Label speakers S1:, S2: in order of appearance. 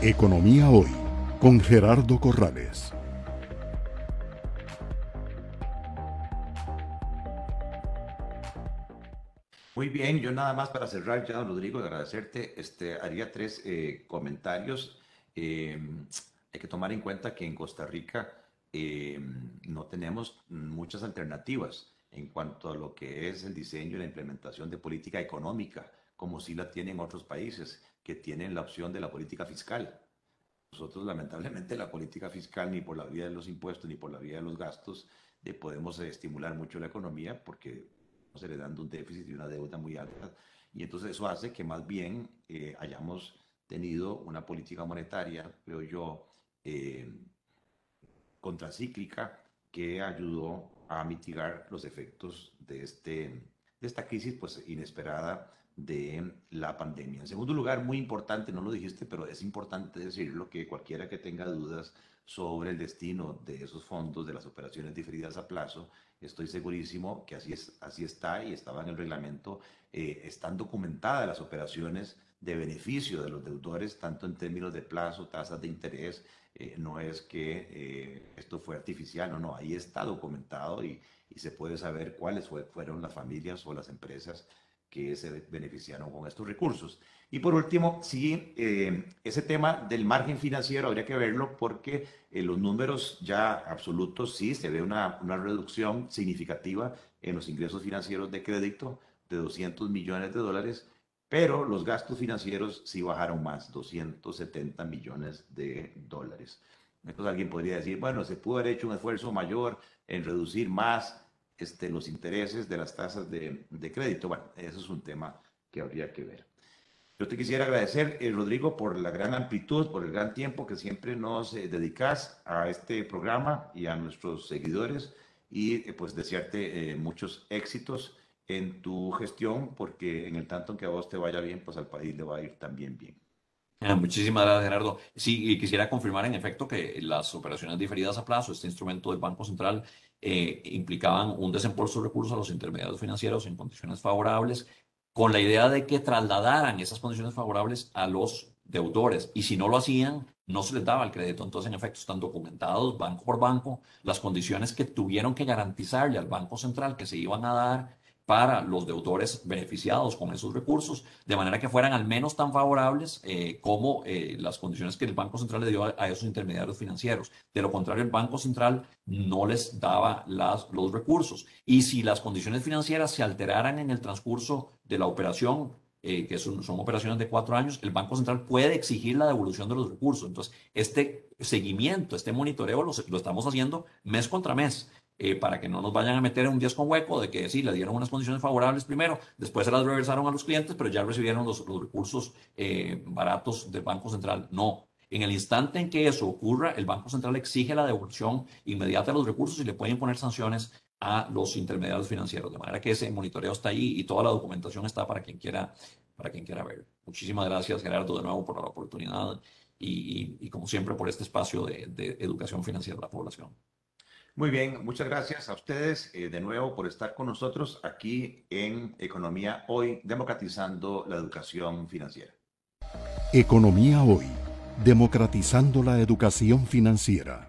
S1: Economía Hoy con Gerardo Corrales.
S2: Muy bien, yo nada más para cerrar ya, Rodrigo, agradecerte, este, haría tres eh, comentarios. Eh, hay que tomar en cuenta que en Costa Rica eh, no tenemos muchas alternativas en cuanto a lo que es el diseño y la implementación de política económica, como sí la tienen otros países que tienen la opción de la política fiscal. Nosotros, lamentablemente, la política fiscal, ni por la vía de los impuestos, ni por la vía de los gastos, de podemos estimular mucho la economía porque estamos heredando un déficit y una deuda muy alta. Y entonces eso hace que más bien eh, hayamos tenido una política monetaria, creo yo, eh, contracíclica que ayudó a mitigar los efectos de, este, de esta crisis pues, inesperada de la pandemia. En segundo lugar, muy importante, no lo dijiste, pero es importante decirlo, que cualquiera que tenga dudas sobre el destino de esos fondos, de las operaciones diferidas a plazo, estoy segurísimo que así, es, así está y estaba en el reglamento, eh, están documentadas las operaciones de beneficio de los deudores, tanto en términos de plazo, tasas de interés, eh, no es que eh, esto fue artificial, no, no, ahí está documentado y, y se puede saber cuáles fueron las familias o las empresas que se beneficiaron con estos recursos. Y por último, sí, eh, ese tema del margen financiero habría que verlo porque en los números ya absolutos sí se ve una, una, reducción significativa en los ingresos financieros de crédito de 200 millones de dólares, pero los gastos financieros sí bajaron más, 270 millones de dólares. Entonces alguien podría decir, bueno, se pudo haber hecho un esfuerzo mayor en reducir más este, los intereses de las tasas de, de, crédito. Bueno, eso es un tema que habría que ver. Yo te quisiera agradecer, eh, Rodrigo, por la gran amplitud, por el gran tiempo que siempre nos eh, dedicas a este programa y a nuestros seguidores y eh, pues desearte muchos éxitos en tu gestión porque en el tanto que a vos te vaya bien, pues al país le va a ir también bien.
S3: Ah, muchísimas gracias, Gerardo. Sí, y quisiera confirmar en efecto que las operaciones diferidas a plazo, este instrumento del Banco Central, eh, implicaban un desembolso de recursos a los intermediarios financieros en condiciones favorables, con la idea de que trasladaran esas condiciones favorables a los deudores. Y si no lo hacían, no se les daba el crédito. Entonces, en efecto, están documentados banco por banco las condiciones que tuvieron que garantizarle al Banco Central que se iban a dar para los deudores beneficiados con esos recursos, de manera que fueran al menos tan favorables eh, como eh, las condiciones que el Banco Central le dio a, esos intermediarios financieros. De lo contrario, el Banco Central no les daba los recursos. Y si las condiciones financieras se alteraran en el transcurso de la operación, eh, que son, son, operaciones de cuatro años, el Banco Central puede exigir la devolución de los recursos. Entonces, este seguimiento, este monitoreo lo estamos haciendo mes contra mes. Eh, para que no nos vayan a meter en un 10 con hueco de que sí, le dieron unas condiciones favorables primero, después se las regresaron a los clientes, pero ya recibieron los, recursos eh, baratos del Banco Central. No. En el instante en que eso ocurra, el Banco Central exige la devolución inmediata de los recursos y le pueden poner sanciones a los intermediarios financieros. De manera que ese monitoreo está ahí y toda la documentación está para quien quiera, para quien quiera ver. Muchísimas gracias, Gerardo, de nuevo por la oportunidad y, como siempre, por este espacio de, de educación financiera de la población.
S2: Muy bien, muchas gracias a ustedes eh, de nuevo por estar con nosotros aquí en Economía Hoy, democratizando la educación financiera.
S1: Economía Hoy, democratizando la educación financiera.